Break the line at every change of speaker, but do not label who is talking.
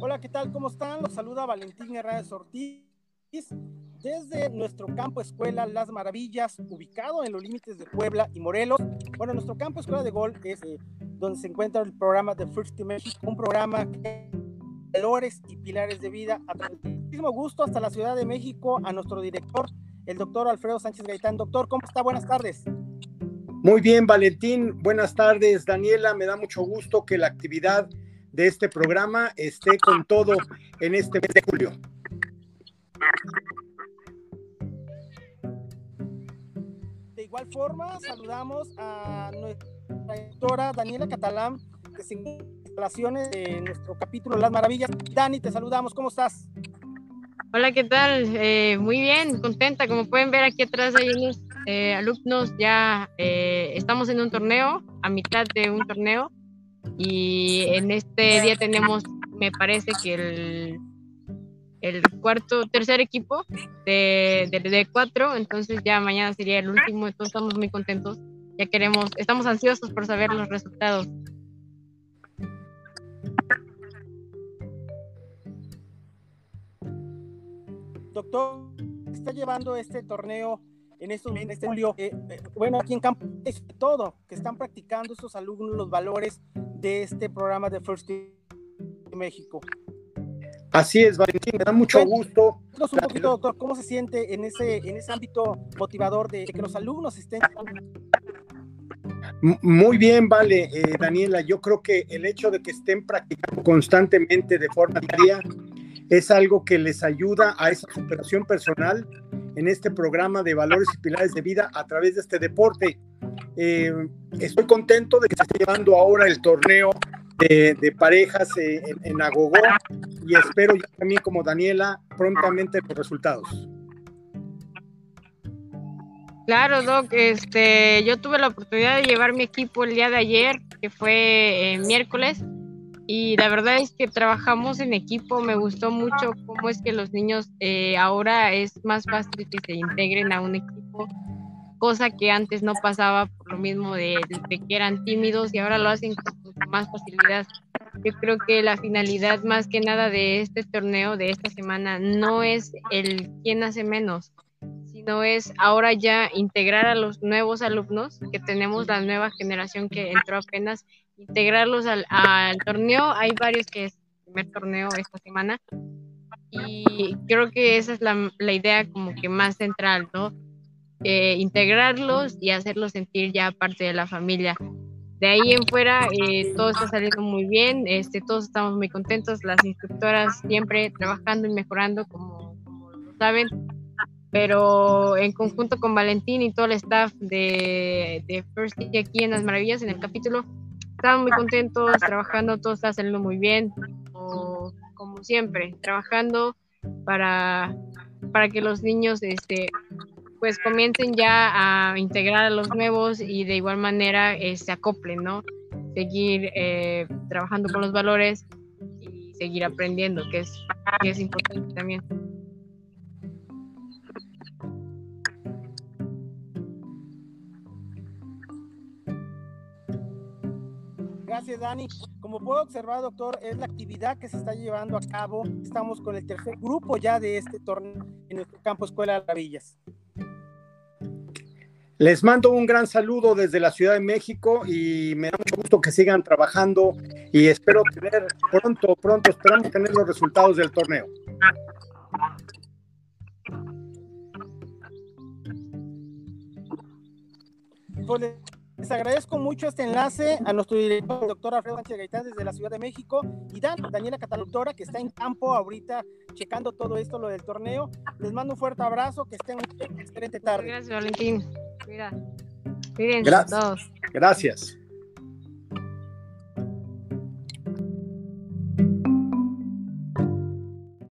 Hola, ¿qué tal? ¿Cómo están? Los saluda Valentín Hernández Ortiz desde nuestro campo escuela Las Maravillas, ubicado en los límites de Puebla y Morelos. Bueno, nuestro campo escuela de gol es eh, donde se encuentra el programa de First México, un programa que valores y pilares de vida. A muchísimo gusto hasta la Ciudad de México a nuestro director, el doctor Alfredo Sánchez Gaitán. Doctor, ¿cómo está? Buenas tardes.
Muy bien, Valentín. Buenas tardes, Daniela. Me da mucho gusto que la actividad de este programa esté con todo en este mes de julio.
De igual forma, saludamos a nuestra directora Daniela Catalán, que se instalaciones de nuestro capítulo Las Maravillas. Dani, te saludamos, ¿cómo estás?
Hola, ¿qué tal? Eh, muy bien, contenta. Como pueden ver aquí atrás hay unos eh, alumnos, ya eh, estamos en un torneo, a mitad de un torneo, y en este día tenemos, me parece que el, el cuarto, tercer equipo de, de, de, cuatro, entonces ya mañana sería el último, entonces estamos muy contentos, ya queremos, estamos ansiosos por saber los resultados.
Doctor, está llevando este torneo en, estos, en este julio, eh, eh, bueno, aquí en campo es todo, que están practicando estos alumnos los valores de este programa de First Team México.
Así es, Valentín, me da mucho gusto.
Un poquito, doctor, ¿cómo se siente en ese, en ese ámbito motivador de que los alumnos estén?
Muy bien, vale, eh, Daniela. Yo creo que el hecho de que estén practicando constantemente de forma diaria es algo que les ayuda a esa superación personal en este programa de valores y pilares de vida a través de este deporte. Eh, estoy contento de que se esté llevando ahora el torneo de, parejas eh, en, en, y espero yo también como Daniela prontamente los resultados.
Claro, Doc, este, yo tuve la oportunidad de llevar mi equipo el día de ayer, que fue eh, miércoles, y la verdad es que trabajamos en equipo, me gustó mucho cómo es que los niños eh, ahora es más fácil que se integren a un equipo, cosa que antes no pasaba mismo de, de que eran tímidos y ahora lo hacen con más facilidad. Yo creo que la finalidad más que nada de este torneo, de esta semana, no es el quién hace menos, sino es ahora ya integrar a los nuevos alumnos, que tenemos la nueva generación que entró apenas, integrarlos al, al torneo. Hay varios que es el primer torneo esta semana. Y creo que esa es la, la idea como que más central, ¿no? Eh, integrarlos y hacerlos sentir ya parte de la familia. De ahí en fuera eh, todo está saliendo muy bien, este, todos estamos muy contentos, las instructoras siempre trabajando y mejorando como, como saben, pero en conjunto con Valentín y todo el staff de, de First aquí en Las Maravillas, en el capítulo, estamos muy contentos, trabajando, todo está saliendo muy bien, como, como siempre, trabajando para, para que los niños este, pues comiencen ya a integrar a los nuevos y de igual manera eh, se acoplen, ¿no? Seguir eh, trabajando con los valores y seguir aprendiendo, que es, que es importante también.
Gracias, Dani. Como puedo observar, doctor, es la actividad que se está llevando a cabo. Estamos con el tercer grupo ya de este torneo en nuestro campo Escuela de Villas.
Les mando un gran saludo desde la Ciudad de México y me da mucho gusto que sigan trabajando y espero tener pronto, pronto, esperamos tener los resultados del torneo.
Pues les agradezco mucho este enlace a nuestro director, el doctor Alfredo Sánchez Gaitán, desde la Ciudad de México, y Dan, Daniela Cataluctora, que está en campo ahorita checando todo esto, lo del torneo. Les mando un fuerte abrazo, que estén una excelente tarde.
Gracias, Valentín. Cuida.
Gracias. Gracias.